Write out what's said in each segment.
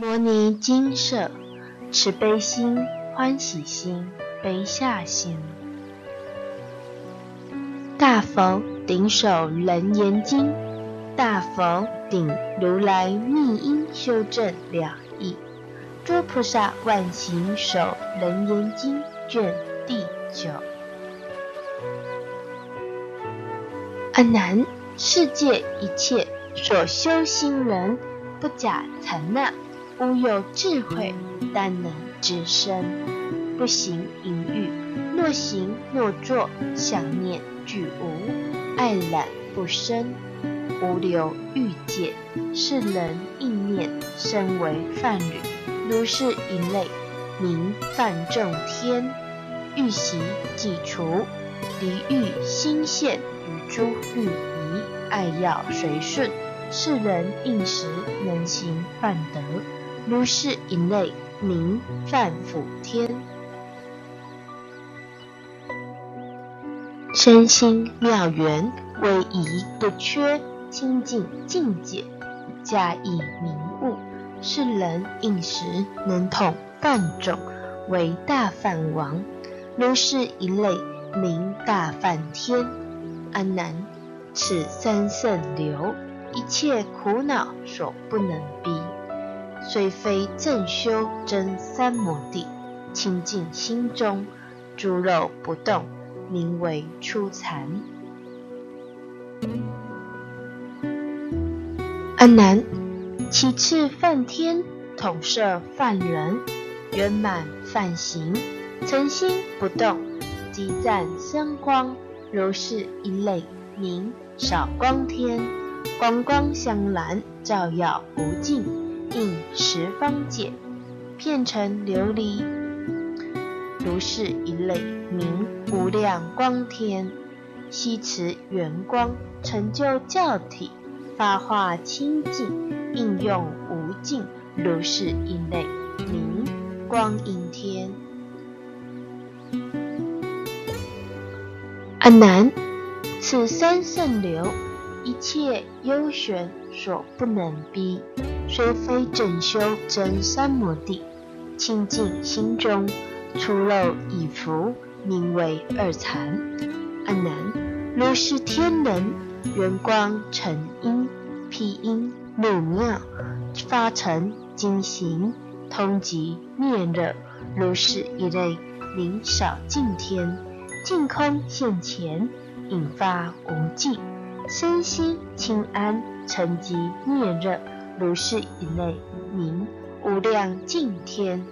摩尼金舍，慈悲心、欢喜心、悲下心。大佛顶首楞严经，大佛顶如来密因修正了义。诸菩萨万行首楞严经卷第九。阿难，世界一切所修心人，不假禅那，无有智慧，但能知身，不行淫欲，若行若作，想念俱无，爱染不生，无留欲界，是人应念，身为犯侣，如是一类，名犯众天，欲习既除，离欲心现。诸欲仪，爱要随顺，世人应时能行犯德，如是一类名犯辅天。身心妙缘，为一不缺，清净境界，加以明悟，是人应时能统犯种，为大梵王，如是一类名大梵天。安难，此三圣流，一切苦恼所不能逼。虽非正修真三摩地，清净心中，诸肉不动，名为初禅。安难，其次梵天统摄梵人，圆满梵行，诚心不动，即赞生光。如是一类名少光天，光光香蓝，照耀无尽，应十方界，片成琉璃。如是一类名无量光天，悉持圆光，成就教体，发化清净，应用无尽。如是一类名光阴天。阿难，此三圣流，一切幽玄所不能逼，虽非正修真三摩地，清净心中，出漏已伏，名为二禅。阿难，如是天人，圆光成因，辟因入妙，发成精行，通极灭热，如是一类名少净天。净空现前，引发无尽，身心清安，沉寂灭热，如是一类名无量净天。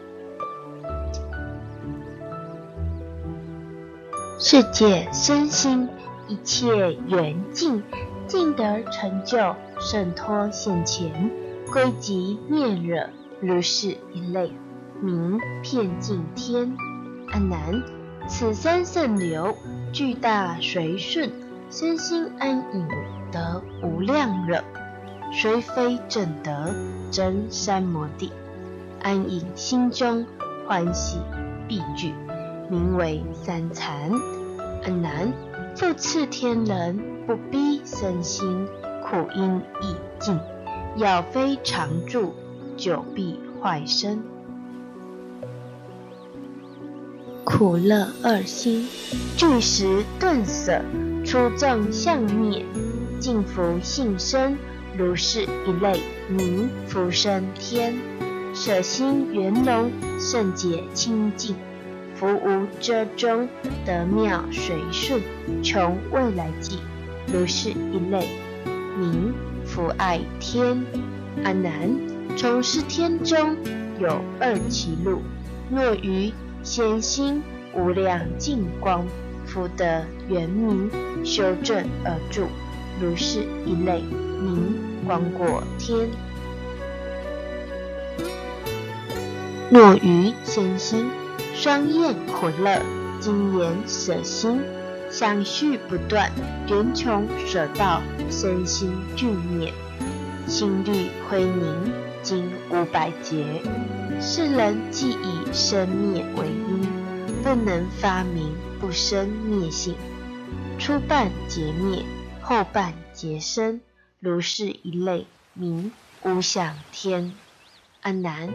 世界身心一切圆净，尽得成就，圣脱现前，归极灭热，如是一类名遍净天。阿难。此三圣流，巨大随顺，身心安隐，得无量乐。虽非正德真三摩地，安隐心中，欢喜必具，名为三禅。安难，复次天人，不逼身心，苦因已尽，要非常住，久必坏身。苦乐二心，具时顿舍，出正相灭，净福性生，如是一类名福生天。舍心圆融，圣洁清净，福无遮中，得妙随顺，穷未来际，如是一类名福爱天。阿难，从是天中有二其路，若于。显心无量净光，福德圆明，修正而住，如是一类名光过天。若于显心双眼苦乐，精言舍心，相续不断，缘穷舍道，身心俱灭，心律灰凝，经五百劫。世人既以生灭为因，不能发明不生灭性。初半劫灭，后半劫生，如是一类名无想天。阿难，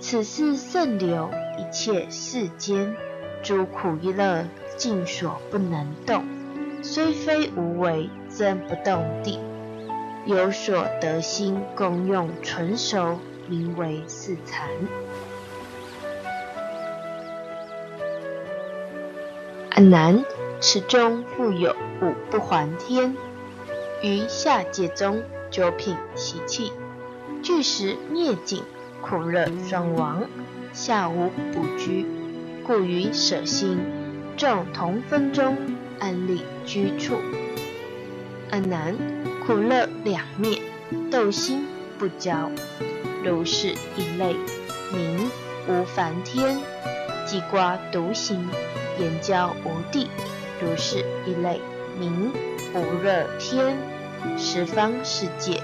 此事甚流，一切世间诸苦一乐，尽所不能动。虽非无为，真不动地。有所得心，功用纯熟，名为四禅。阿难，此中复有五不还天，于下界中九品习气，具时灭尽，苦乐双亡，下无不居，故于舍心，众同分中，安立居处。安南，苦乐两灭，斗心不交，如是一类，名无梵天，即瓜独行。言交无地，如是一类，名无热天。十方世界，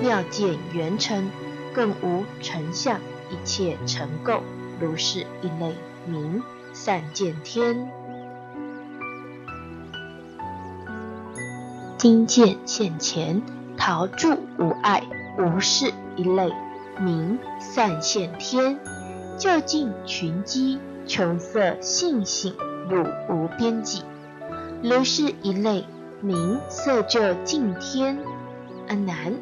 妙见圆成，更无成相，一切成垢，如是一类，名散见天。今见现前，陶铸无碍，无是一类，名散现天。就近群机。穷色性性，汝无边际。如是一类，名色就尽天。阿难，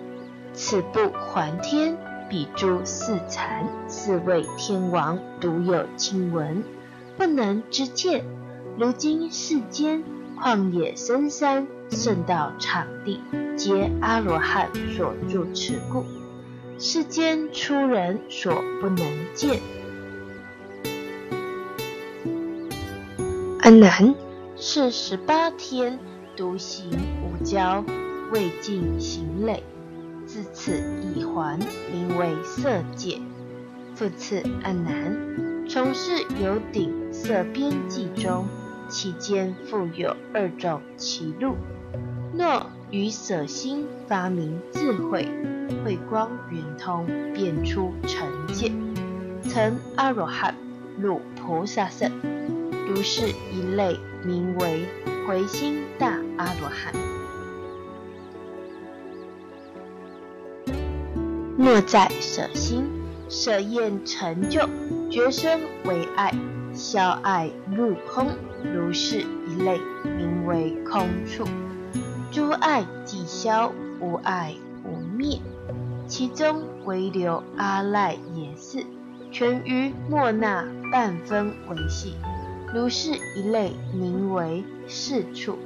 此不还天，彼诸四禅，四位天王，独有亲闻，不能知见。如今世间旷野深山、圣道场地，皆阿罗汉所住持故，世间出人所不能见。阿难是十八天独行无交，未尽行累，自此已还，名为色界。复次，安南从事有顶色边际中，其间复有二种歧路。若于舍心发明智慧，慧光圆通，变出成见，成阿罗汉，入菩萨圣。如是一类，名为回心大阿罗汉。若在舍心，舍厌成就，觉生为爱，消爱入空。如是一类，名为空处。诸爱即消，无爱无灭。其中唯留阿赖耶识，全于莫那半分为系。如是一类，名为四处，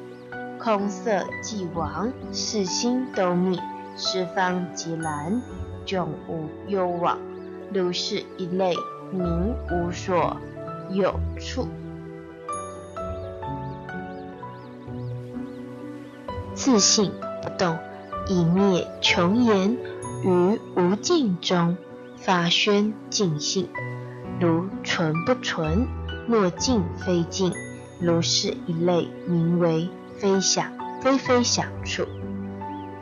空色即亡，四心都灭，十方即然，迥无忧往。如是一类，名无所有处。自性不动，以灭穷言，于无尽中发宣尽性，如纯不纯？若尽非尽，如是一类，名为非想非非想处。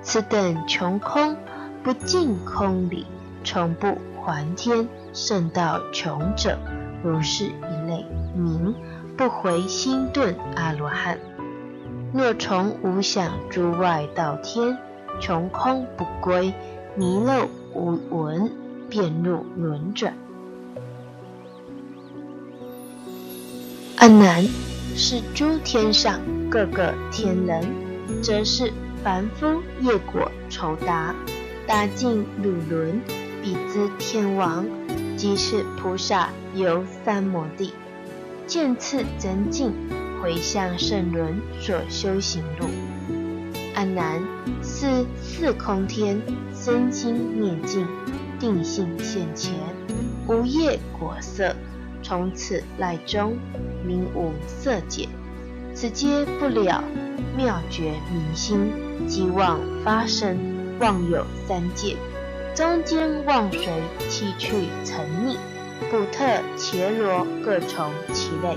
此等穷空不尽空理，从不还天，圣道穷者，如是一类，名不回心顿阿罗汉。若从无想诸外道天，穷空不归，迷漏无闻，便入轮转。阿难是诸天上各个天人，则是凡夫业果酬答，达尽汝轮，彼之天王，即是菩萨游三摩地，见次增进，回向圣轮所修行路。阿难是四空天，身心念境，定性现前，无业果色。从此赖中，名无色界，此皆不了妙觉明心，即妄发生，妄有三界，中间妄随七趣沉溺，不特伽罗各从其类。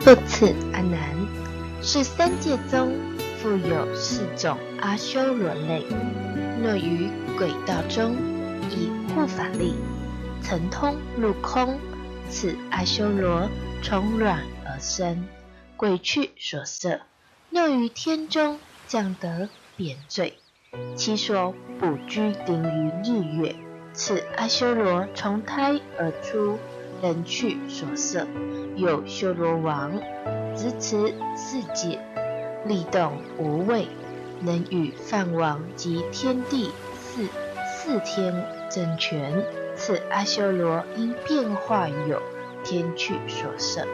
复次，阿难，是三界中复有四种阿修罗类，若于轨道中。护法力，曾通入空，此阿修罗从卵而生，鬼去所摄，落于天中，降得贬罪，其所补居凌于日月。此阿修罗从胎而出，人去所摄，有修罗王，执持世界，力动无畏，能与梵王及天地四四天。争权。此阿修罗因变化有天趣所摄。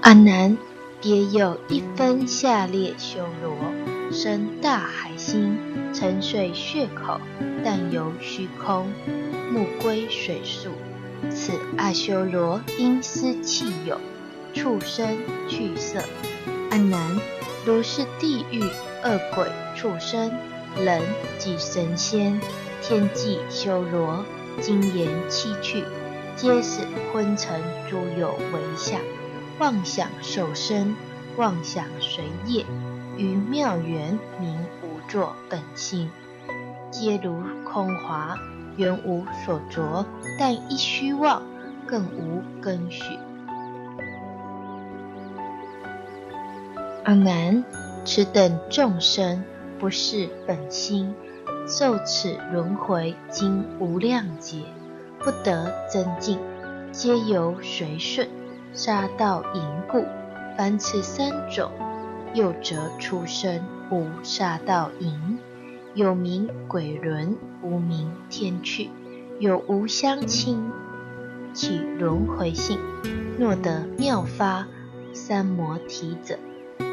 阿难，别有一分下列修罗，生大海心，沉睡血口，但游虚空，目归水宿。此阿修罗因思气有畜生去色。阿难，如是地狱恶鬼畜生，人即神仙，天际修罗，精言七趣，皆是昏沉诸有为相。妄想受身，妄想随业，于妙缘名无作本性，皆如空华，原无所着，但一虚妄，更无根许。阿难，此等众生不是本心，受此轮回经无量劫，不得增进，皆由随顺。杀道淫故，凡此三种，又则出生无杀道淫，有名鬼轮，无名天趣，有无相亲，起轮回性。若得妙发三摩提者，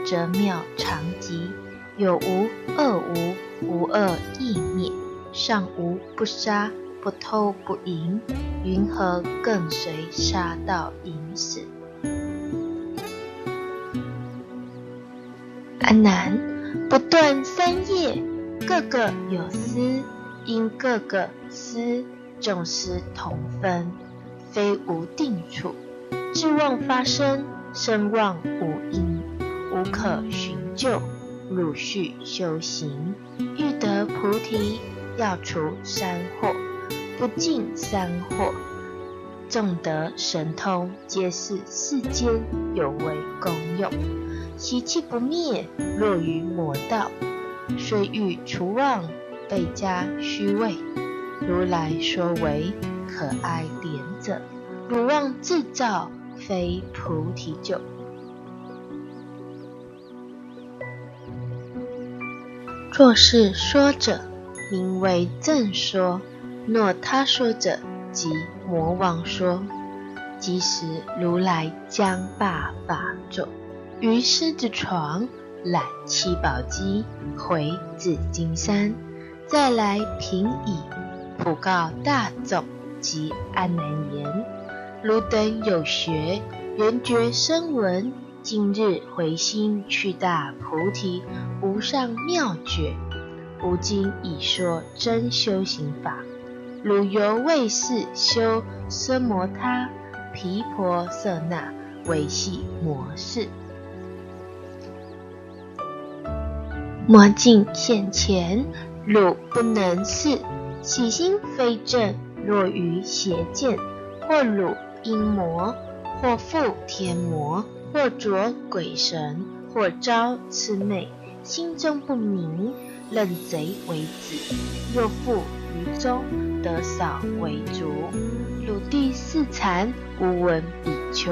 则妙常吉；有无恶无，无恶亦灭，上无不杀。不偷不淫，云何更随杀道淫死？阿难，不断三业，个个有私，因个个私，众思同分，非无定处。智妄发生，生妄无因，无可寻救。汝续修行，欲得菩提，要除三惑。不净三惑，众得神通，皆是世间有为功用。习气不灭，落于魔道。虽欲除妄，倍加虚伪。如来说为可爱怜者，汝妄自造，非菩提救。若是说者，名为正说。若他说者，即魔王说。即时如来将罢法座，于狮子床揽七宝机，回紫金山，再来平以普告大众及安难言：汝等有学，缘觉声闻，今日回心去大菩提无上妙觉，吾今已说真修行法。汝犹未是修奢摩他毗婆舍那维系模式，魔镜现前，汝不能视，起心非正，若于邪见，或汝阴魔，或复天魔，或着鬼神，或招魑魅，心中不明，认贼为子，又复于中。得少为足，鲁地四禅无闻比丘，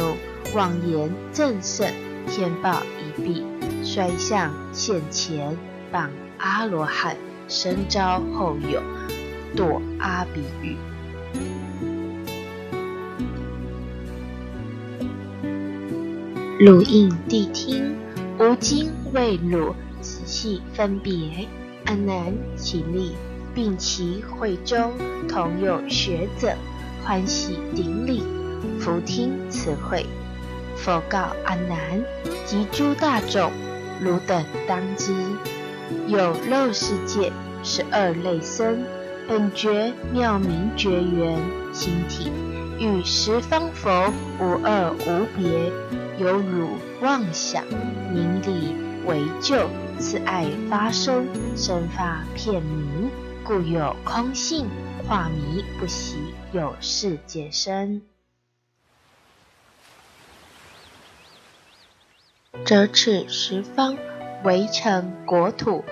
妄言正胜，天报一臂，衰相现前，谤阿罗汉，神招后有，堕阿鼻狱。汝应谛听，吾今为汝仔细分别，安难起立。并其会中同有学者欢喜顶礼，伏听此会。佛告阿难及诸大众：汝等当知，有肉世界十二类身，本觉妙明觉缘心体，与十方佛无二无别。有辱妄想名利为救，此爱发生，生发片迷。故有空性化迷不习有事解生。则此十方围城国土，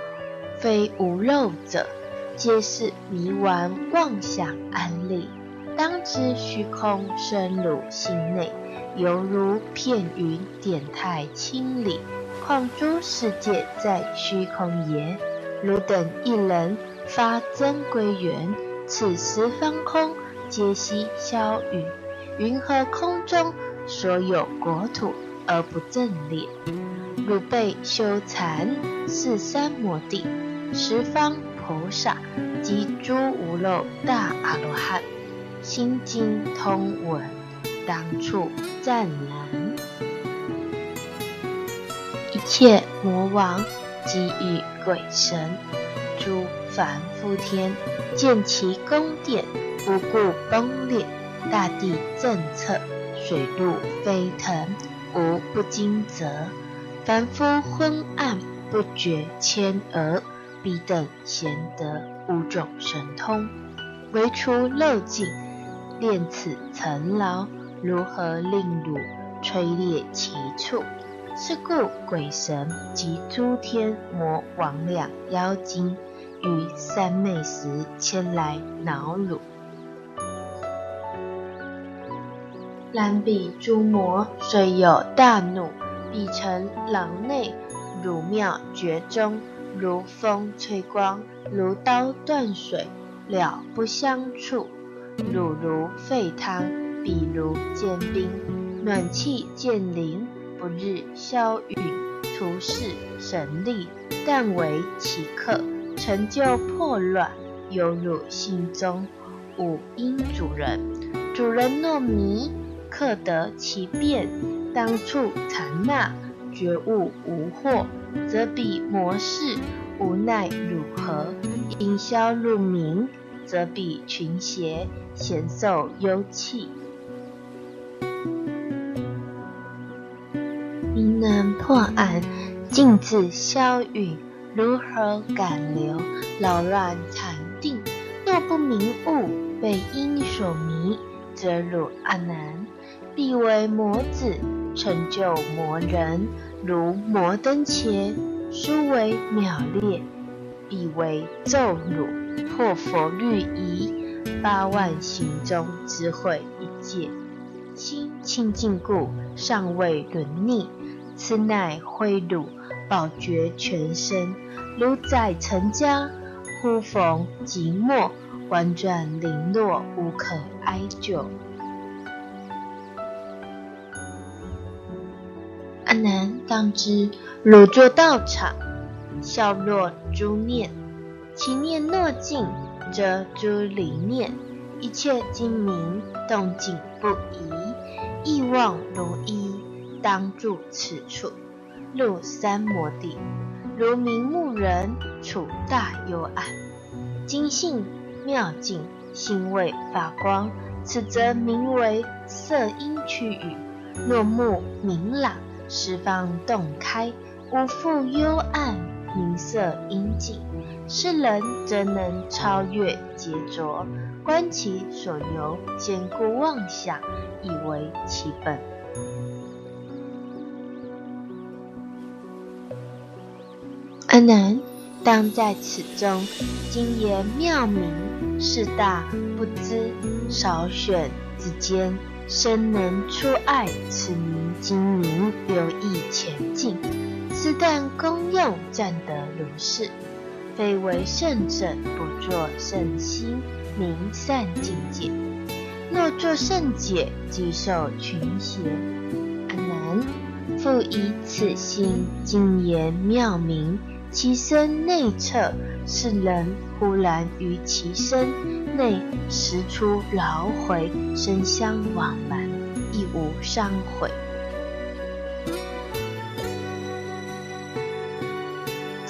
非无肉者，皆是迷顽妄想安立。当知虚空深入心内，犹如片云点太清理。况诸世界在虚空也？汝等一人发真归元，此十方空皆悉消陨。云何空中所有国土而不正列？汝辈修禅四三摩地，十方菩萨及诸无漏大阿罗汉，心经通文，当处湛然。一切魔王及与鬼神，诸凡夫天，见其宫殿无故崩裂，大地震彻，水陆飞腾，无不惊蛰。凡夫昏暗不觉牵额，彼等贤得五种神通，唯除漏尽，练此层劳，如何令汝摧裂其处？是故鬼神及诸天魔王两妖精，于三昧时牵来恼汝。然彼诸魔虽有大怒。已成狼内，汝妙绝中，如风吹光，如刀断水，了不相触。汝如沸汤，彼如坚冰，暖气渐临，不日消陨。图是神力，但为其客，成就破乱，犹如心中无因主人。主人若迷，克得其变。当处禅那觉悟无惑，则彼魔事无奈如何？因消入明，则比群邪咸受忧气。明能破暗，静自消陨，如何敢留？扰乱禅定，若不明悟，被因所迷，则汝阿难，必为魔子。成就魔人，如摩登伽，殊为妙劣，必为咒辱，破佛律仪，八万行中智慧一界，心清净故，尚未沦逆。此乃挥汝宝觉全身，如载成家，忽逢寂寞，婉转零落，无可哀救。阿难，当知汝作道场，笑落诸念，其念若尽，则诸离念，一切精明，动静不移，意望如一，当住此处，入三摩地，如明目人处大幽暗，精信妙境，心味发光，此则名为色音区域，若目明朗。十方洞开，无复幽暗，明色阴静。是人则能超越劫浊，观其所由，坚固妄想，以为其本。阿难，当在此中，今言妙明，是大不知，少选之间。生能出爱，此名精明，留意前进。此但功用占得如是，非为圣者不作圣心，明善境界。若作圣解，即受群邪。阿难，复以此心精言妙明，其身内彻，是人忽然于其身内识出劳回，身相往来，亦无伤毁。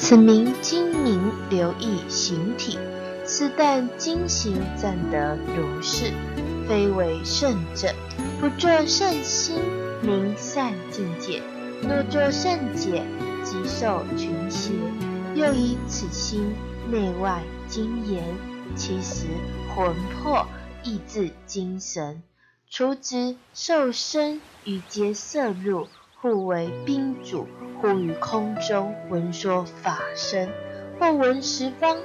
此名精明留意形体，此但精行暂得如是，非为圣者，不作圣心，明善境界。若作圣解。即受群邪，又以此心内外精研，其实魂魄意志精神，除之受身与皆摄入，互为宾主，故于空中闻说法声，或闻十方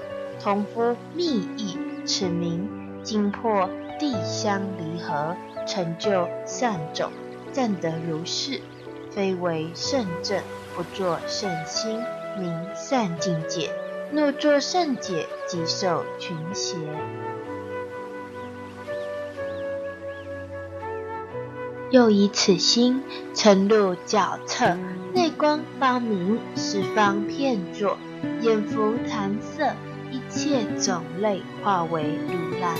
同夫密意，此名经破地相离合，成就善种，暂得如是，非为圣正，不作圣心，名善境界。若作圣解，即受群邪。又以此心沉入角侧，内光发明，十方遍作，眼福弹色，一切种类化为如来。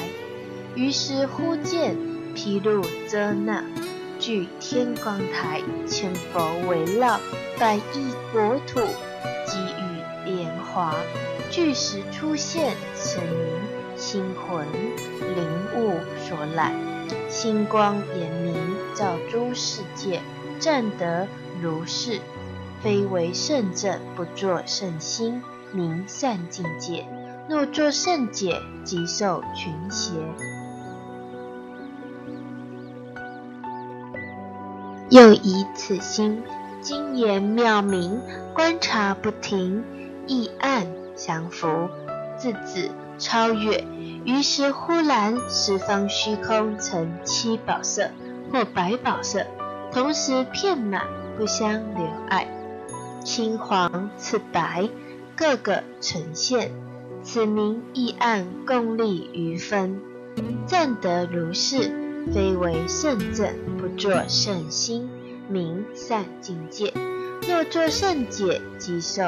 于是忽见毗卢遮那，具天光台，千佛围绕，百亿国土，给予莲华。巨石出现，神明心魂灵物所染。星光严明，照诸世界，暂得如是。非为圣正，不作圣心，名善境界。若作圣解，即受群邪。又以此心，精言妙明，观察不停，意暗降伏，自子超越。于是忽然，十方虚空成七宝色或白宝色，同时遍满，不相留碍。青黄赤白，各个呈现。此名异暗共立于分，正得如是，非为圣正，不作圣心，名善境界。若作圣解，即受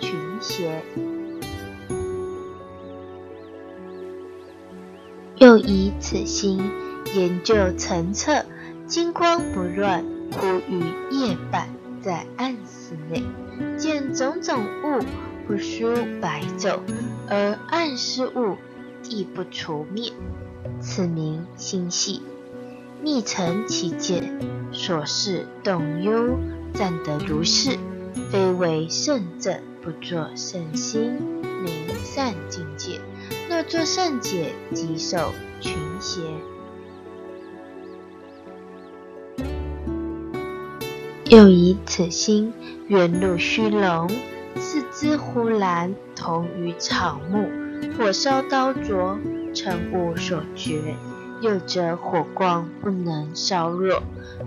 群邪。又以此心研究层侧，金光不乱，忽于夜半，在暗室内见种种物不输白昼，而暗室物亦不除灭，此名心系。密成其见，所事动忧，暂得如是，非为圣正，不作圣心，名善境界。若作圣解，即受群邪。又以此心远入虚龙，四肢忽然同于草木，火烧刀灼，成物所觉。又则火光不能烧弱，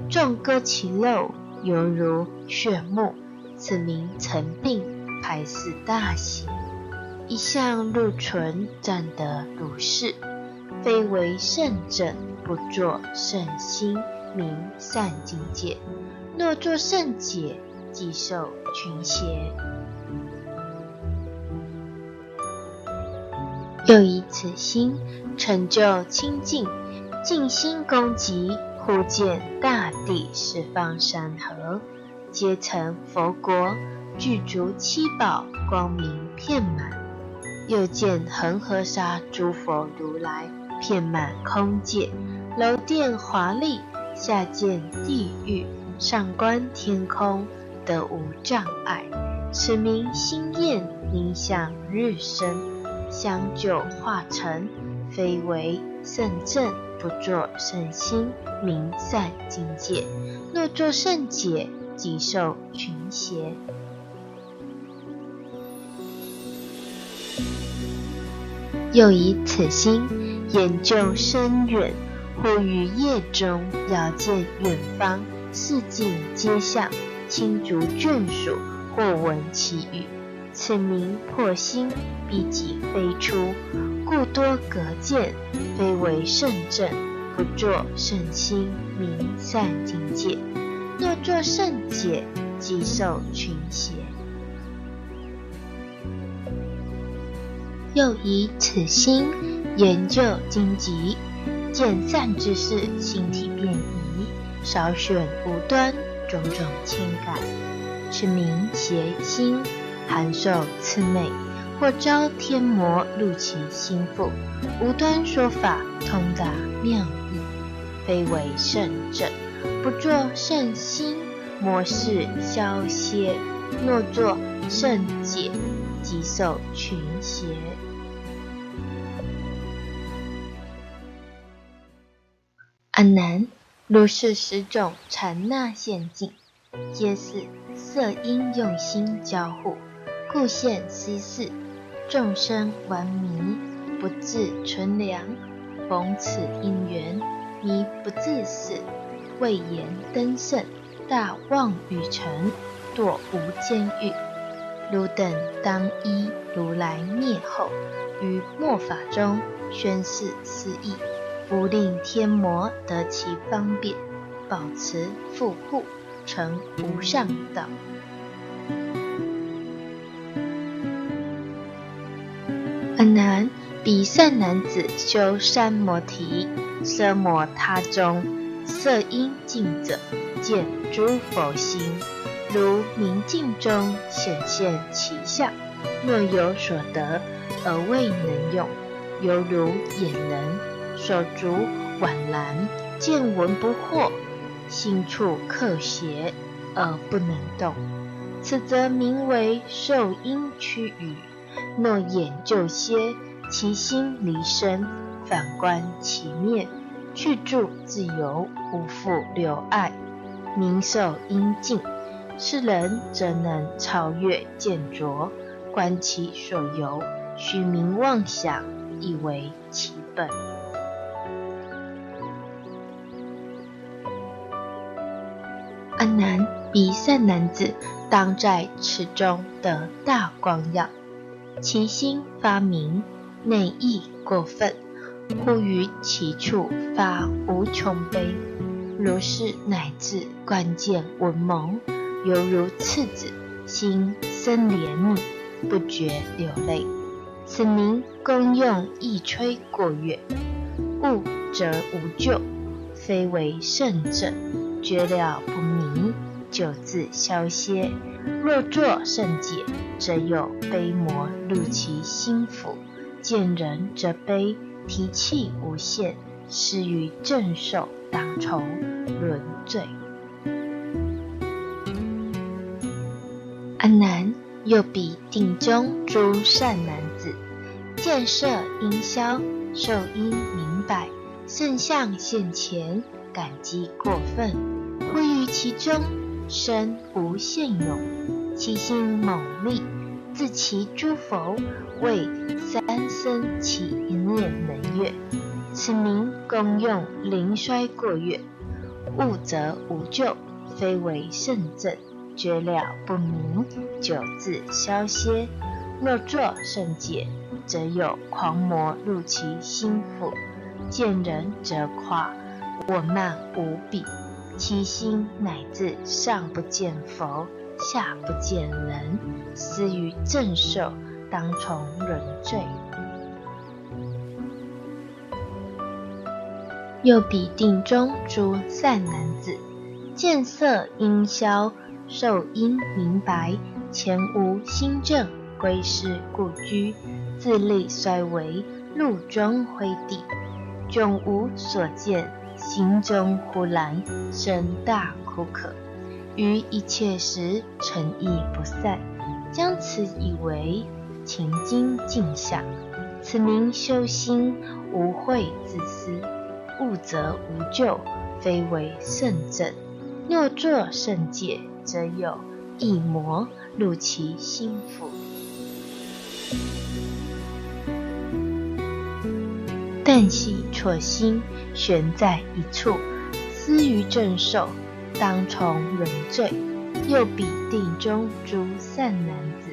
壮割其肉，犹如血木。此名成病，排似大邪。一向入存，暂得如是，非为圣正，不作圣心，名善境界。若作圣解，即受群邪。又以此心成就清净，静心攻击，忽见大地十方山河，皆成佛国，具足七宝，光明遍满。又见恒河沙诸佛如来遍满空界，楼殿华丽，下见地狱，上观天空，得无障碍。此名心焰名向日升，相就化成，非为圣正，不作圣心，名善境界。若作圣解，即受群邪。又以此心研究深远，或于夜中遥见远方，四境皆像，轻竹眷属，或闻其语。此名破心，必即飞出，故多隔见，非为圣正，不作圣心，名善境界。若作圣解，即受群邪。又以此心研究经籍，见善之事，心体变异，少选无端，种种牵感，是名邪心，含受次昧，或招天魔入其心腹，无端说法，通达妙义，非为圣正，不作圣心，魔事消歇，若作圣解，即受群邪。安南，如是十种禅那现境，皆是色音用心交互，故现稀世。众生顽迷，不自存良。逢此因缘，迷不自是。未言登圣，大妄语成，堕无间狱。汝等当依如来灭后，于末法中宣示此意，不令天魔得其方便，保持富护，成无上道。阿难，彼善男子修三摩提，奢摩他中。色音净者，见诸佛心，如明镜中显现其相。若有所得而未能用，犹如眼人手足宛然，见闻不惑，心处克邪而不能动。此则名为受阴驱雨。若眼就歇，其心离身，反观其面。去住自由，无复留爱，明受阴静。是人则能超越见浊，观其所由，虚名妄想，以为其本。阿难，彼善男子当在此中得大光耀，其心发明，内意过分。忽于其处发无穷悲，如是乃至关键文蒙，犹如赤子，心生怜悯，不觉流泪。此名功用一吹过月，悟则无救，非为圣者，觉了不明，就自消歇。若作圣解，则有悲魔入其心腹，见人则悲。提气无限，是于正受当从轮罪。阿难，又比定中诸善男子，见色因消，受因明白，圣相现前，感激过分，位于其中身无限勇，其心猛力。自其诸佛为三生起一念能越，此名功用灵衰过月，悟则无救，非为圣正，觉了不明，久自消歇。若作圣解，则有狂魔入其心腹，见人则夸我慢无比，其心乃至上不见佛。下不见人，思于正受，当从人罪。又比定中诸善男子，见色因消，受因明白，前无心正，归是故居，自立衰微，路中灰地，迥无所见，心中忽然生大苦渴。于一切时诚意不散，将此以为情经镜相。此名修心无慧自私，悟则无救，非为圣正。若作圣戒，则有异魔入其心腹。但系错心悬在一处，思于正受。当从人罪，又比定中诸善男子，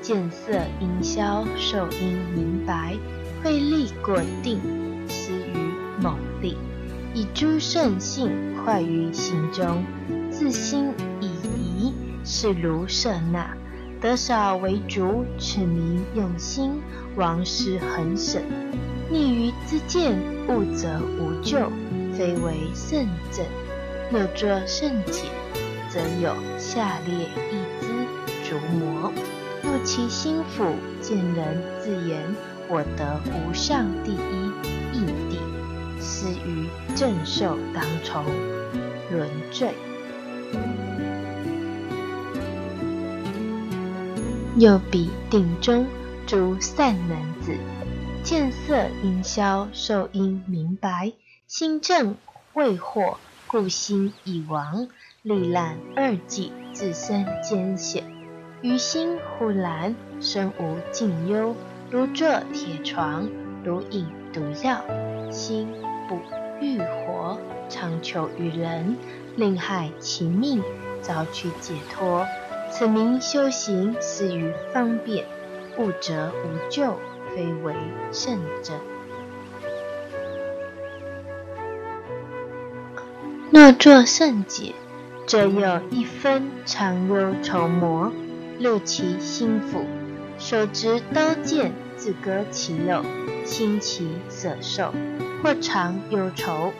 见色因消，受因明白，慧力过定，思于猛力，以诸圣性坏于心中，自心以疑，是如舍那，得少为主，此名用心，王师恒审，逆于自见，悟则无救，非为圣正。若作圣解，则有下列一支逐魔入其心腹，见人自言：“我得无上第一义地，思于正受当从轮罪。”又比定中诸善男子，见色因消，受因明白，心正未惑。故心已亡，历览二季，自身艰险。于心忽然身无尽忧，如坐铁床，如饮毒药，心不欲活，常求于人，令害其命，早取解脱。此名修行，思于方便，悟则无救，非为圣者。若作圣解，则有一分常忧愁魔，入其心腹，手执刀剑，自割其肉，心其所受；或常忧愁，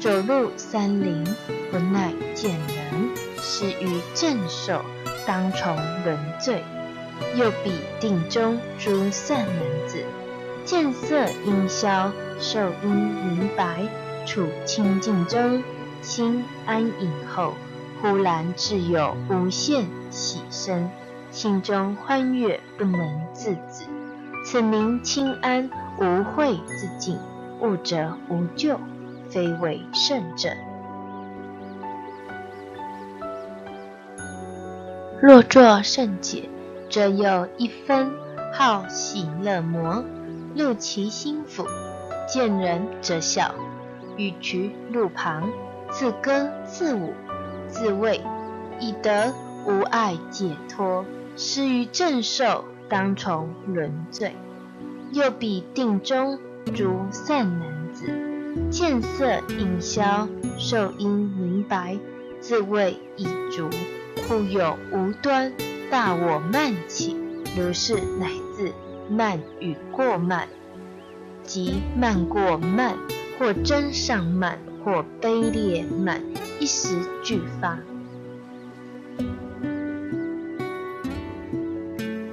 走入山林，不耐见人，失于正受。当从轮罪，又比定中诸善男子，见色阴消，受阴明白，处清净中，心安隐后，忽然自有无限喜生，心中欢悦不能自止。此名清安无慧之境，悟者无救，非为圣者。若作圣解，则有一分好喜乐魔入其心腹，见人则笑，与渠路旁，自歌自舞，自慰，以得无碍解脱。失于正受，当从轮罪。又比定中诸善男子，见色隐消，受因明白，自谓已足。故有无端大我慢起，如是乃自慢与过慢，即慢过慢，或真上慢，或卑劣慢，一时俱发。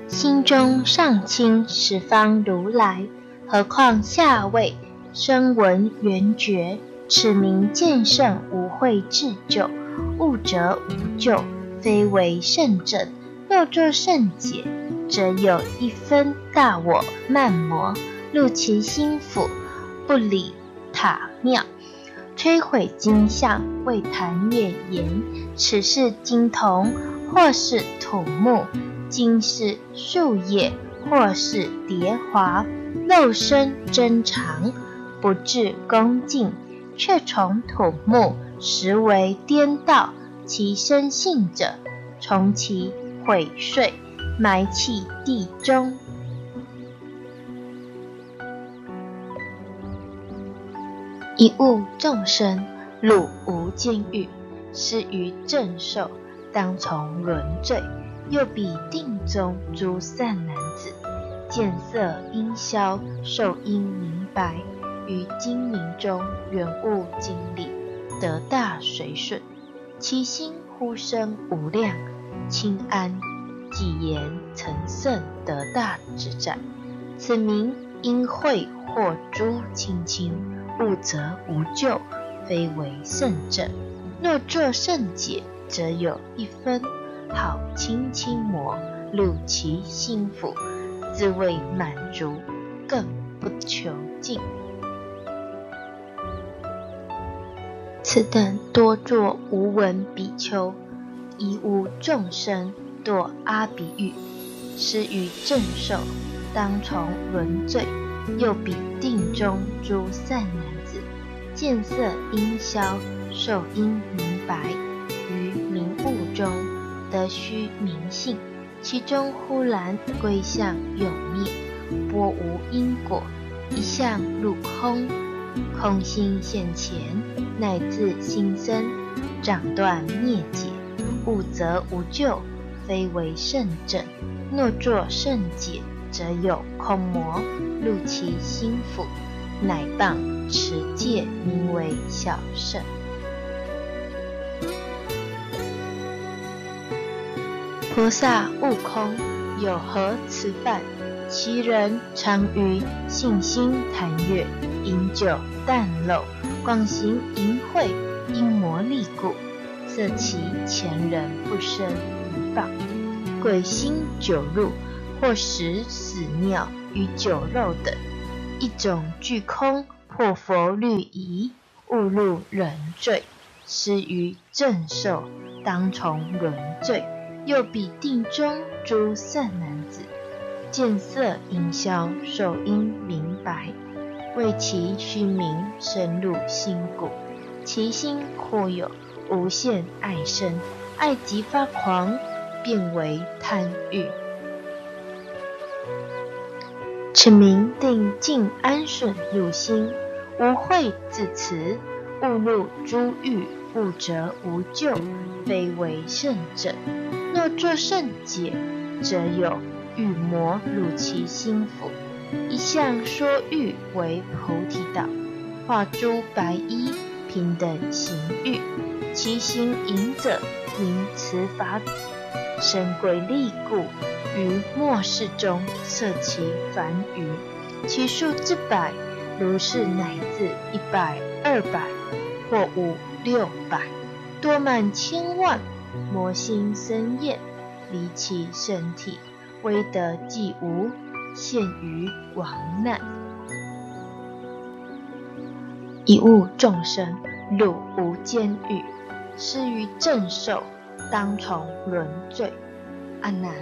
心中上清十方如来，何况下位声闻缘觉？此名见圣无慧智救，悟者无救。非为圣正，若作圣解，则有一分大我慢魔入其心腹，不理塔庙，摧毁金像，为谈月言：此是金铜，或是土木；金是树叶，或是蝶华。肉身珍藏，不至恭敬，却从土木，实为颠倒。其生性者，从其毁碎，埋弃地中。一物众生，入无间狱，失于正受，当从轮罪。又比定中诸善男子，见色阴消，受阴明白，于精明中圆悟经理，得大随顺。其心呼声无量，清安，即言成圣得大之在。此名因慧或诸清清，悟则无救，非为圣正。若作圣解，则有一分好清清魔入其心腹，自谓满足，更不求进。此等多作无闻比丘，一无众生堕阿鼻狱，失于正受，当从轮罪。又比定中诸善男子，见色阴消，受阴明白，于明悟中得虚明性，其中忽然归向永灭，波无因果，一向入空。空心现前，乃至心生，掌断灭解，悟则无救，非为圣正。若作圣解，则有空魔入其心腹，乃谤持戒，名为小圣。菩萨悟空，有何此犯？其人常于信心谈悦，饮酒淡漏，广行淫秽，因魔力故，色其前人不生一报。鬼心酒入，或食死尿与酒肉等，一种具空，破佛律仪，误入人罪，失于正受，当从轮罪。又比定中诸善男子，见色应消，受因明白，为其虚名深入心骨，其心或有无限爱生，爱即发狂，变为贪欲。此名定静安顺入心，无慧自持，误入诸欲，悟则无救，非为圣者。若作圣解，则有欲魔入其心腹，一向说欲为菩提道，化诸白衣平等行欲，其心淫者名持法身贵利故，于末世中摄其凡愚，其数之百，如是乃至一百、二百或五六百，多满千万。魔心生厌，离其身体，威德既无，陷于亡难。以物众生，汝无监狱，施于正受，当从轮罪。阿难，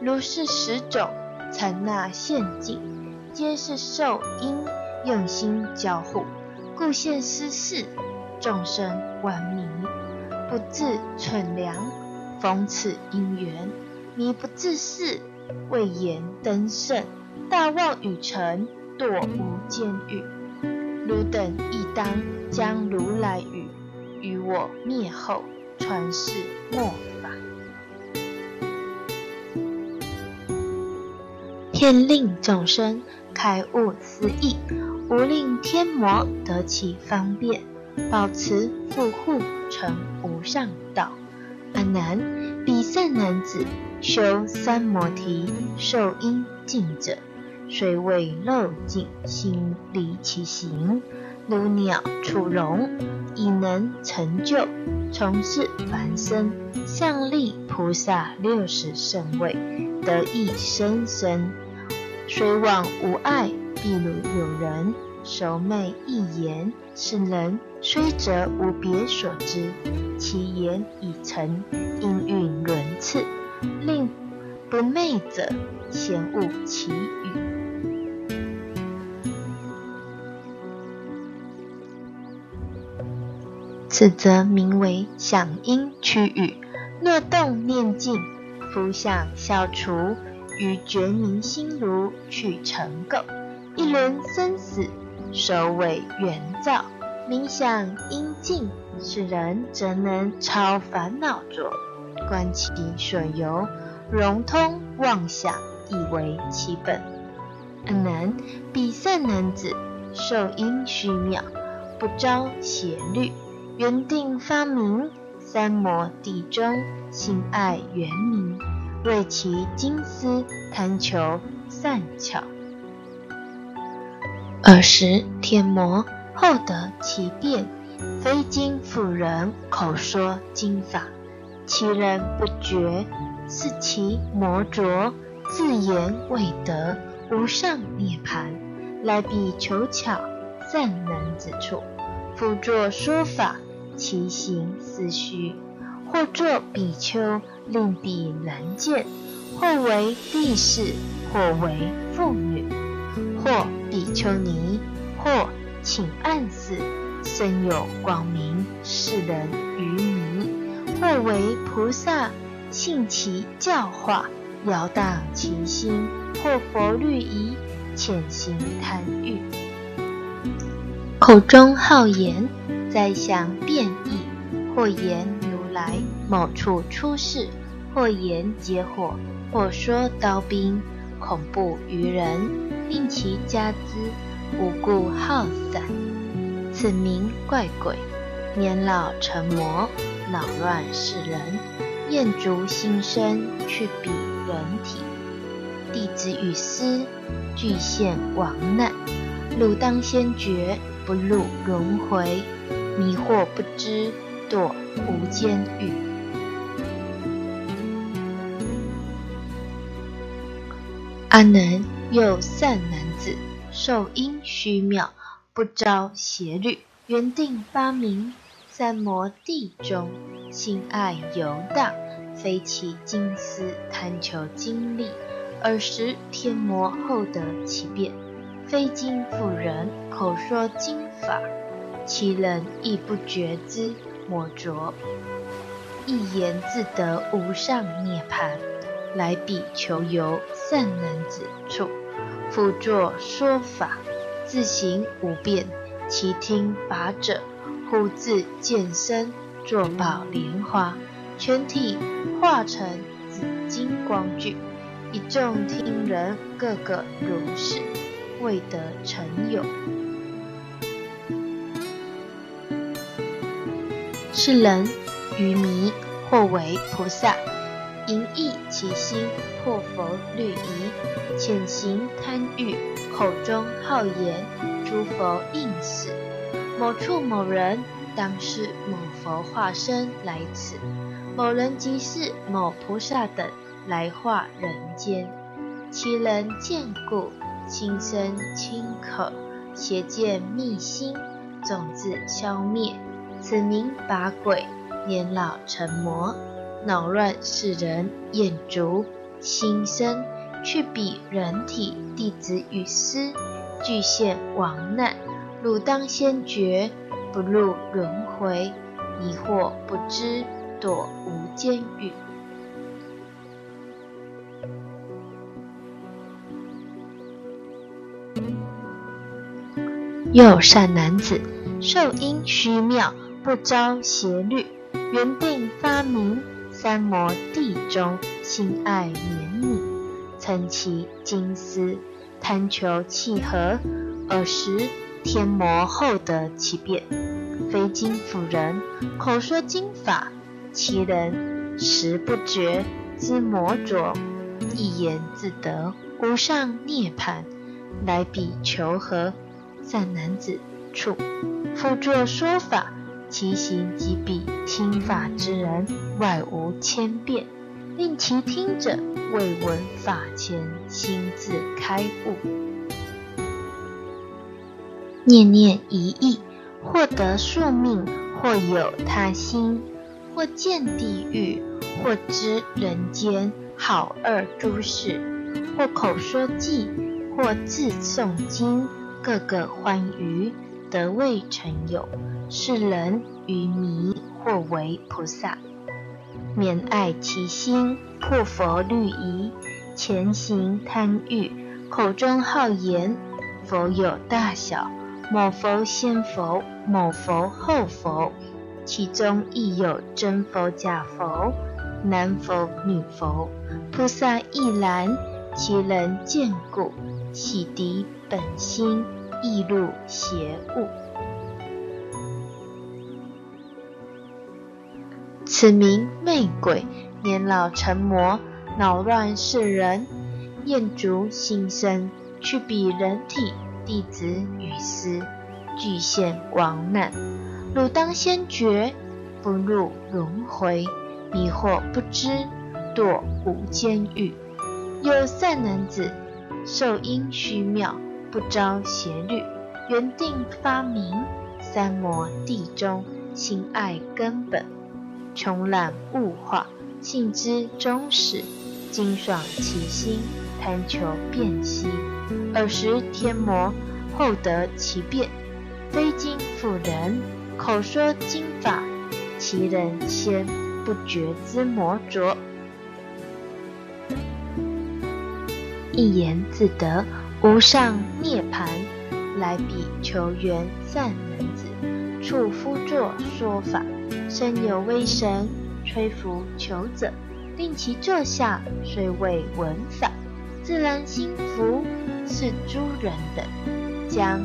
如是十种成那陷阱，皆是受因用心交互，故现失事，众生闻迷。不自蠢良，逢此因缘，迷不自是，未言登圣，大妄与成，堕无间狱。汝等亦当将如来语与我灭后，传世末法，天令众生开悟思义，无令天魔得其方便。保持富护成无上道。阿难，彼善男子修三摩提受因尽者，虽未漏尽心离其行，如鸟出笼，已能成就从事凡身，向立菩萨六十圣位，得一生生。虽往无碍，譬如有人熟昧一言，是人。虽则无别所知，其言已成，音韵轮次，令不昧者先悟其语。此则名为响音区语。若动念境，浮想消除，于觉明心如去尘垢，一轮生死，首尾圆照。冥想应静，使人则能超烦恼浊，观其所由，融通妄想，以为其本。阿难，彼善男子受因虚妙，不招邪律，缘定发明，三摩地中，心爱圆明，为其金丝贪求善巧。尔时天魔。后得其变，非经妇人口说经法，其人不觉，是其魔浊，自言未得无上涅盘，来彼求巧善能之处，辅作说法，其行思虚，或作比丘，令彼能见，或为帝士，或为妇女，或比丘尼，或。请暗示，身有光明，世人愚迷；或为菩萨，信其教化，摇荡其心；或佛律仪，潜行贪欲，口中好言，在想变异；或言如来某处出世；或言劫火；或说刀兵，恐怖于人，令其家之。无故好散，此名怪鬼；年老成魔，恼乱世人，厌足心生，去彼人体。弟子与师俱陷亡难，汝当先觉，不入轮回，迷惑不知，堕无间狱。阿难，又善男子。受因虚妙，不招邪律，缘定发明，三摩地中，心爱游荡，非起金思，贪求经历。尔时天魔厚得其变，非经妇人口说经法，其人亦不觉之魔着，一言自得无上涅槃。来彼求游善男子处，复作说法，自行无变。其听法者，忽自见身。作宝莲花，全体化成紫金光聚，一众听人个个如是，未得成有。是人愚迷，或为菩萨，淫逸其心，破佛律仪，潜行贪欲，口中好言，诸佛应是。某处某人。当是某佛化身来此，某人即是某菩萨等来化人间。其人见故，心生轻可，邪见密心，种子消灭。此名把鬼，年老成魔，恼乱世人，眼足心生，去比人体弟子与师，俱现亡难。汝当先觉。不入轮回，疑惑不知，躲无间狱。又善男子，受因虚妙，不招邪律，缘定发明，三摩地中，心爱绵你，称其金丝，贪求契合，尔时。天魔后得其变，非经妇人口说经法，其人实不觉之魔着，一言自得无上涅槃。来彼求和善男子处，复作说法，其行即彼听法之人，外无千变，令其听者未闻法前，心自开悟。念念一意，或得宿命，或有他心，或见地狱，或知人间好恶诸事，或口说偈，或自诵经，个个欢愉，得未成有。是人愚迷，或为菩萨，免爱其心，破佛律仪，前行贪欲，口中好言，佛有大小。某佛先佛，某佛后佛，其中亦有真佛假佛，男佛女佛，菩萨亦然。其人见故，洗涤本心，亦入邪物。此名魅鬼，年老成魔，恼乱世人，厌足心生，去彼人体。弟子与师俱现亡难，汝当先觉，不入轮回，迷惑不知，堕无间狱。有善男子，受因虚妙，不招邪律，缘定发明，三摩地中，心爱根本，穷览物化，性之终始，精爽其心。贪求变息，尔时天魔后得其变，非经妇人口说经法，其人先不觉之魔着，一言自得无上涅槃，来彼求缘善男子，处夫作说法，身有威神，吹拂求者，令其坐下，虽未闻法。自然心服，是诸人等将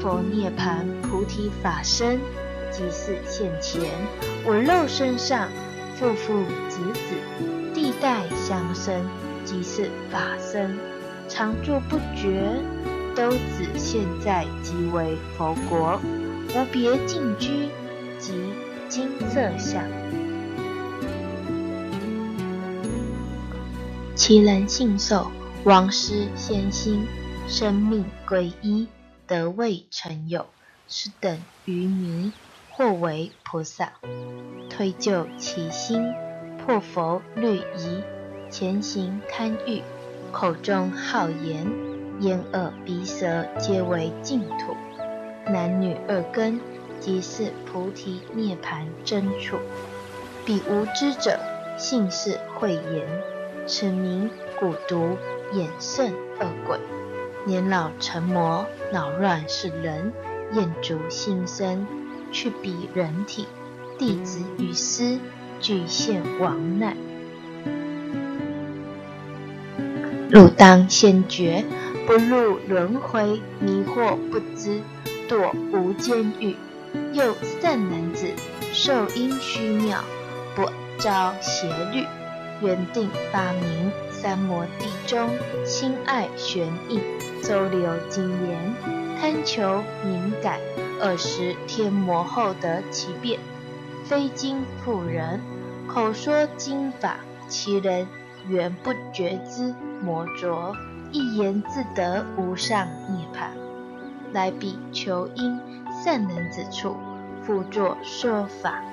佛涅盘菩提法身，即是现前我肉身上，父父子子，地代相生，即是法身，常住不绝，都指现在即为佛国，无别净居即金色相，其人信受。王师先心，生命归一，得位成有，是等愚迷，或为菩萨。推就其心，破佛律仪，前行贪欲，口中好言，眼耳鼻舌皆为净土。男女二根，即是菩提涅盘真处。彼无知者，性是慧言，此名蛊毒眼甚恶鬼。年老成魔，脑乱是人，厌足心生，去彼人体。弟子与师俱陷亡难，汝当先觉，不入轮回，迷惑不知，堕无间狱。又善男子，受因虚妙，不招邪律，缘定发明，三摩地中，心爱玄意，周流精言，贪求敏感，二十天魔后得其变。非经妇人，口说经法，其人原不觉之魔浊，一言自得无上涅槃。来彼求因善能之处，复作说法，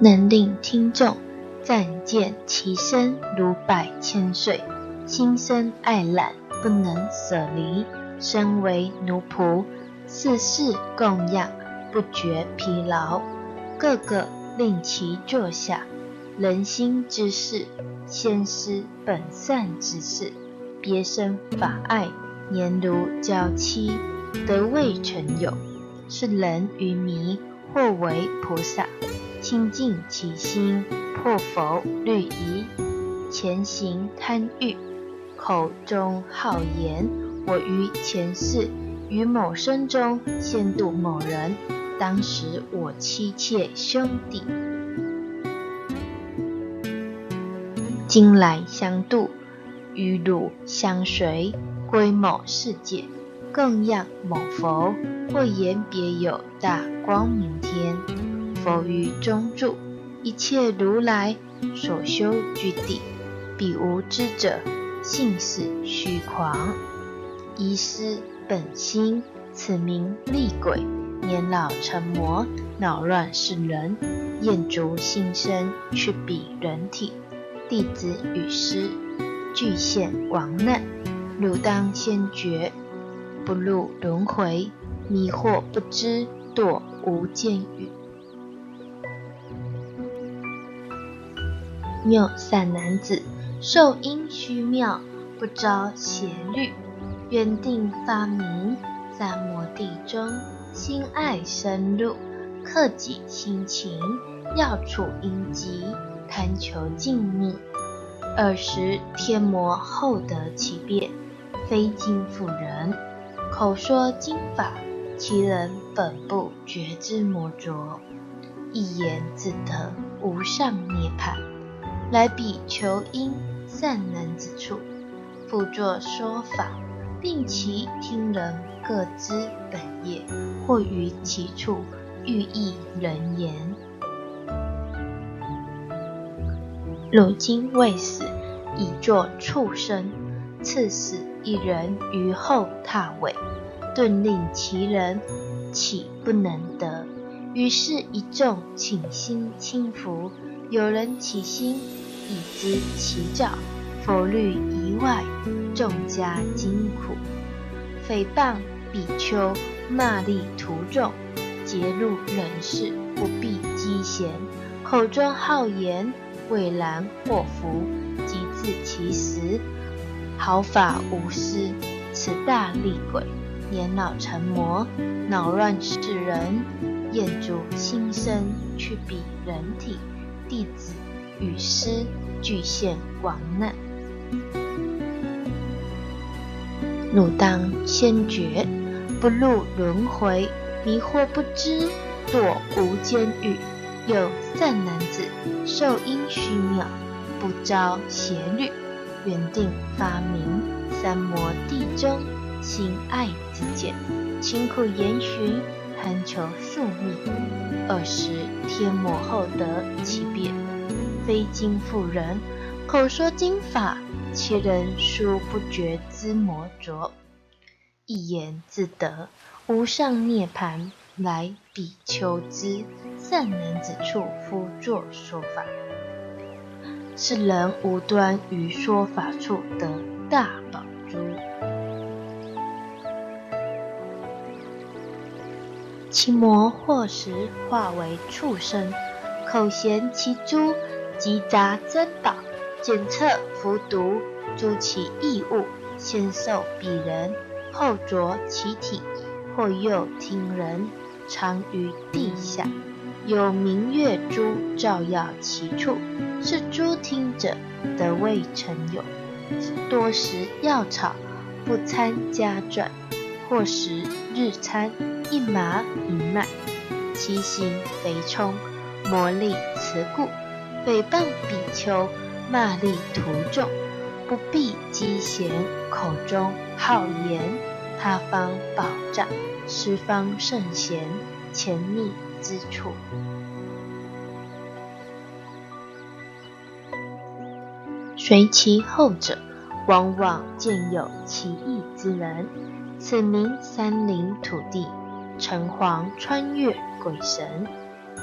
能令听众暂见其身如百千岁，心生爱揽，不能舍离，身为奴仆，事事供养。不觉疲劳，个个令其坐下。人心之事，先思本善之事。别生法爱，年如娇妻，得未成有。是人于迷，或为菩萨，清净其心，破佛律仪，前行贪欲，口中好言。我于前世于某生中，先度某人。当时我妻妾兄弟，今来相度，与汝相随，归某世界，更样某佛，或言别有大光明天。佛于中住，一切如来所修具地，彼无知者，性是虚狂，遗失本心，此名厉鬼。年老成魔，恼乱世人，厌足心生，去彼人体。弟子与师俱陷亡难，汝当先觉，不入轮回，迷惑不知，堕无间狱。谬善男子，受因虚妙，不招邪律，缘定发明，三摩地中。心爱深入，克己心情，要处阴极，贪求静谧。尔时天魔后得其变，非经妇人，口说经法，其人本不觉知魔浊，一言自得无上涅槃。来比求因善能之处，复作说法，并其听人各知本业。或于其处欲意人言，如今未死，已作畜生，赐死一人于后榻尾，顿令其人岂不能得？于是，一众请心轻服，有人起心，以知其兆，佛律仪外，众加惊苦，诽谤比丘。骂力徒众，劫入人世，不必积嫌。口中好言，未然祸福，即自其时。毫发无失，此大厉鬼，年老成魔，恼乱世人，厌足心生，去彼人体。弟子与师俱陷亡难，汝当先觉。不入轮回，迷惑不知，堕无间狱。有善男子，受因虚妙，不招邪律，缘定发明，三摩地中，心爱之见，勤苦研寻，贪求宿命。二时天魔后得其变，非经妇人，口说经法，其人殊不觉之魔浊。一言自得无上涅槃，来比丘之善男子处夫作说法，是人无端于说法处得大宝珠。其魔或时化为畜生，口衔其珠，积杂珍宝，检测服毒，诛其异物，先受彼人，后着其体，或诱听人，藏于地下，有明月珠照耀其处，是诸听者得未成有。多食药草，不参加传，或食日餐。一麻一脉，其心肥充，魔力慈固，诽谤比丘，骂力徒众，不避讥嫌，口中好言，他方宝藏，十方圣贤，潜匿之处。随其后者，往往见有奇异之人，此名山林土地。城隍穿越鬼神，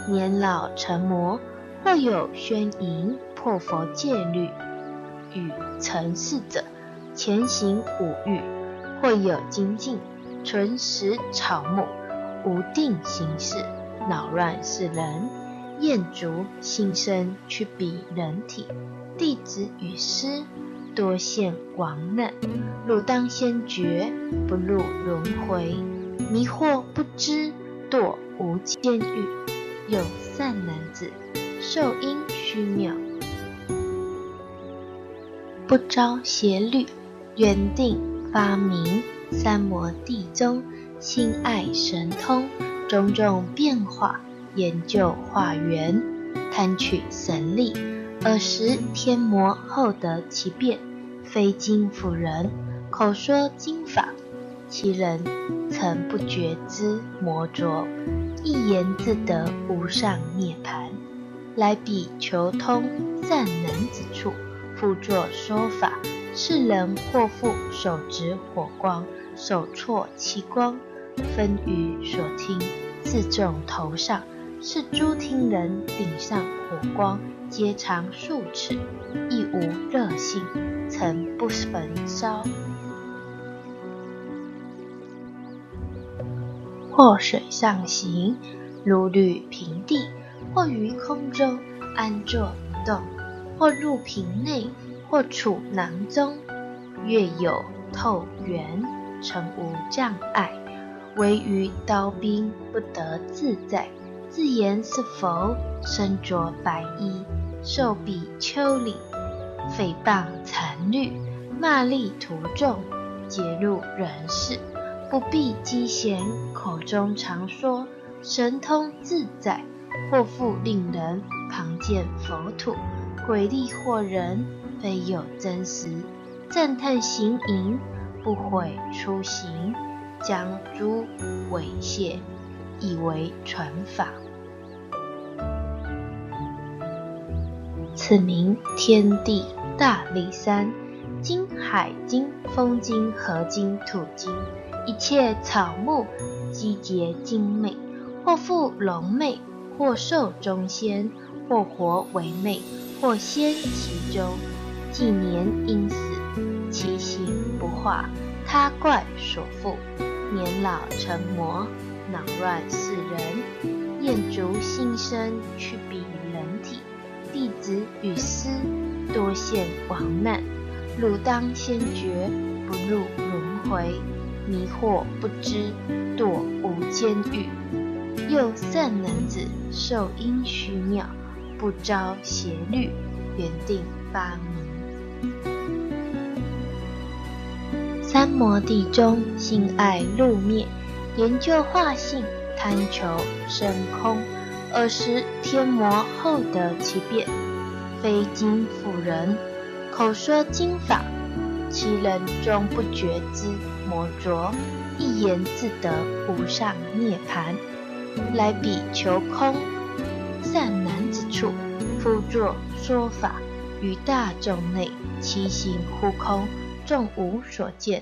年老成魔，或有宣淫破佛戒律，与成事者前行五欲，或有精进纯食草木，无定形事，恼乱世人，厌足心生去彼人体，弟子与师多现亡难，汝当先觉，不入轮回。迷惑不知，堕无间狱。有善男子，受因虚妙，不招邪律，原定发明三摩地中，心爱神通，种种变化，研究化缘，贪取神力，尔时天魔后得其变，非经辅人，口说经法。其人曾不觉之魔着，一言自得无上涅槃。来彼求通善男子处，复作说法。世人或复手执火光，手错其光，分于所听，自众头上。是诸听人顶上火光，皆长数尺，亦无热性，曾不焚烧。或水上行，如履平地；或于空中安坐不动；或入瓶内，或处囊中。月有透圆，成无障碍。唯于刀兵不得自在。自言是佛，身着白衣，受比丘礼，诽谤残律，骂力徒众，劫入人世。不必积嫌，口中常说神通自在，或复令人旁见佛土，鬼力惑人，非有真实。赞叹行淫，不悔出行，将诸猥亵，以为传法。此名天地大力山，金海金、风金、河金、土金。一切草木积结精美，或复龙魅，或寿中仙，或活为魅，或仙其中。纪年因死，其形不化，他怪所附。年老成魔，恼乱世人，厌足心生，去彼人体。弟子与师多现亡难，汝当先觉，不入轮回。迷惑不知，堕无间狱。又善男子受因虚妙，不招邪律，原定发明。三摩地中，心爱露灭，研究化性，贪求生空。尔时天魔后得其变，非经辅人，口说经法，其人终不觉知。魔着。一言自得无上涅盘，来彼求空善男子处，复作说法于大众内，其行忽空，众无所见，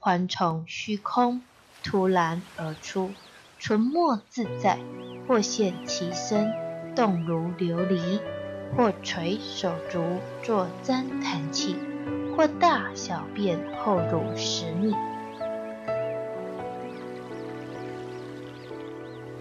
环从虚空，突然而出，纯墨自在，或现其身，动如琉璃；或垂手足，作簪弹器；或大小便，后如石米。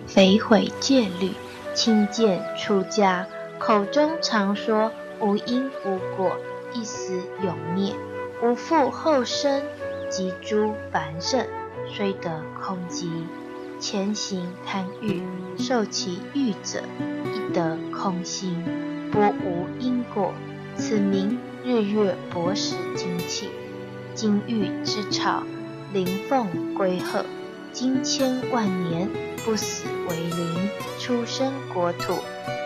匪毁戒律，轻贱出家，口中常说无因无果，一时永灭，无复后生。及诸凡圣，虽得空寂，前行贪欲，受其欲者，亦得空心，波无因果。此名日月薄时精气，金玉之草，灵凤归鹤，经千万年不死为灵，出生国土，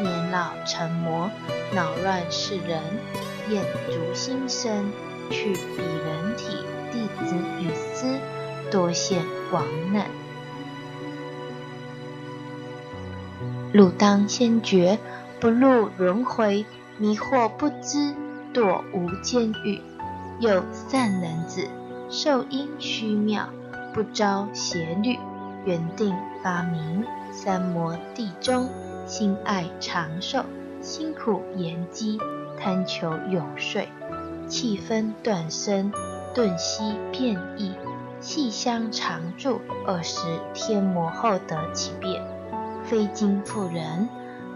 年老成魔，恼乱世人，厌足心生，去彼人体。弟子与斯，多陷亡难。汝当先觉，不入轮回，迷惑不知，堕无间狱。有善男子，受因虚妙，不招邪律，原定发明三摩地中，心爱长寿，辛苦延积，贪求永睡，气分断生。顿息变异，细香常住，二十天魔后得其变。非经妇人，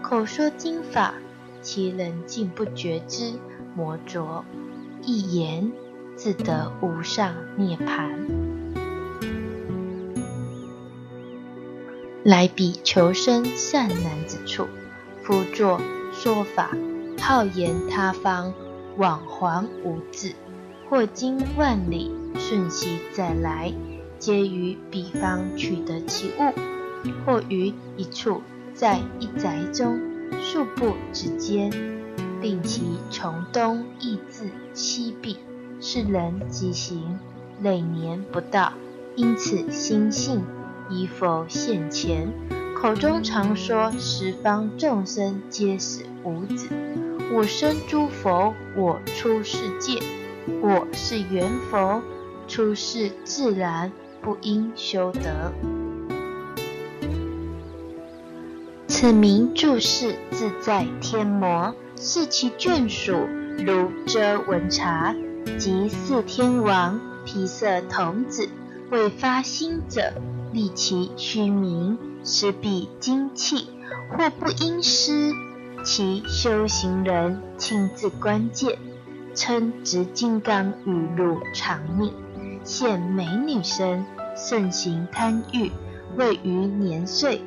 口说经法，其人竟不觉知。魔浊一言，自得无上涅盘。来彼求生善男子处，夫作说法，好言他方，往还无字。或经万里，瞬息再来，皆于彼方取得其物；或于一处，在一宅中数步之间，令其从东易至西壁，是人即行，累年不到，因此心性以否现前，口中常说十方众生皆是无子，我生诸佛，我出世界。我是缘佛，出世自然，不应修德。此名注释自在天魔，是其眷属，如遮文察及四天王、毗色童子，为发心者，立其虚名，施彼精气，或不应施，其修行人亲自关键。称执金刚雨露长命，现美女身，盛行贪欲，未于年岁，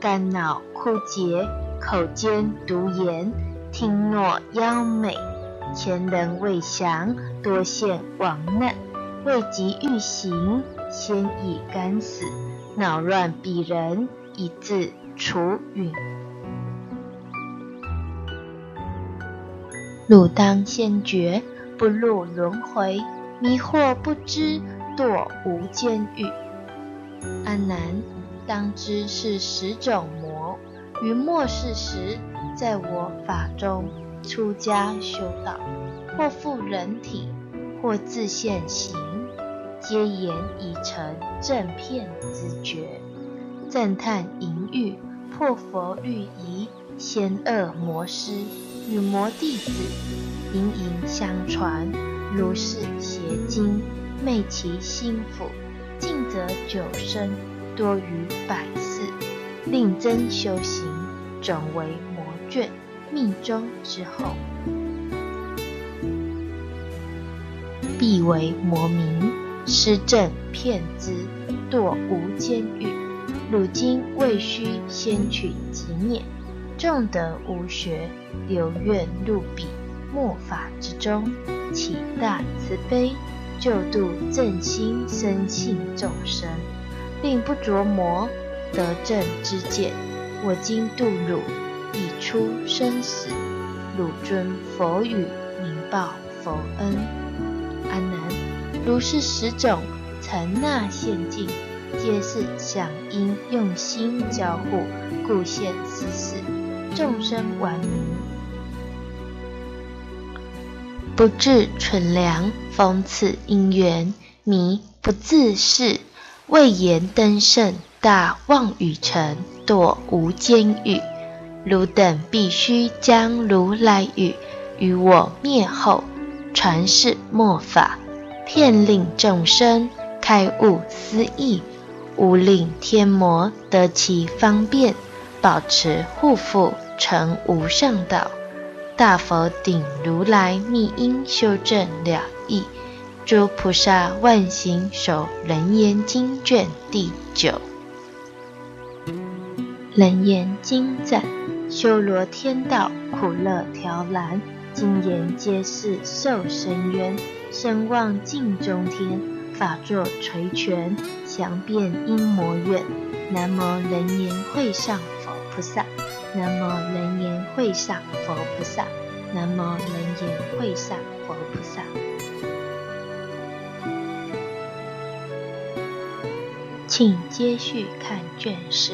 肝脑枯竭，口尖毒言，听诺妖美，前人未详，多现亡难，未及欲行，先已干死，脑乱鄙人，以至除允。汝当先觉，不入轮回，迷惑不知，堕无间狱。阿难，当知是十种魔，于末世时，在我法中出家修道，或复人体，或自现形，皆言已成正片之觉，赞叹淫欲，破佛律仪，先恶魔师。与魔弟子隐隐相传，如是邪经，昧其心腹，尽则九生，多于百世，令增修行，转为魔眷，命中之后，必为魔名，施正骗之，堕无间狱。汝今未须先取即灭。众德无学，留愿入彼末法之中，起大慈悲，救度正心生性众生，令不着魔，得正之见。我今度汝，已出生死，汝尊佛语，明报佛恩。阿难，如是十种曾那现境，皆是响应用心交互，故现此事。众生顽迷，不至纯良，逢此因缘，迷不自是，未言登圣，大妄语成，堕无间狱。汝等必须将如来语与我灭后，传世末法，骗令众生开悟思义，勿令天魔得其方便，保持护缚成无上道。大佛顶如来密因修正了义，诸菩萨万行守楞严经卷第九。楞严经赞。修罗天道苦乐调蓝，今言皆是受深渊。身望镜中天，法作垂拳，降变阴魔怨。南无人言会上菩萨，南无能言会上佛菩萨，南无能言会上佛菩萨。请接续看卷十。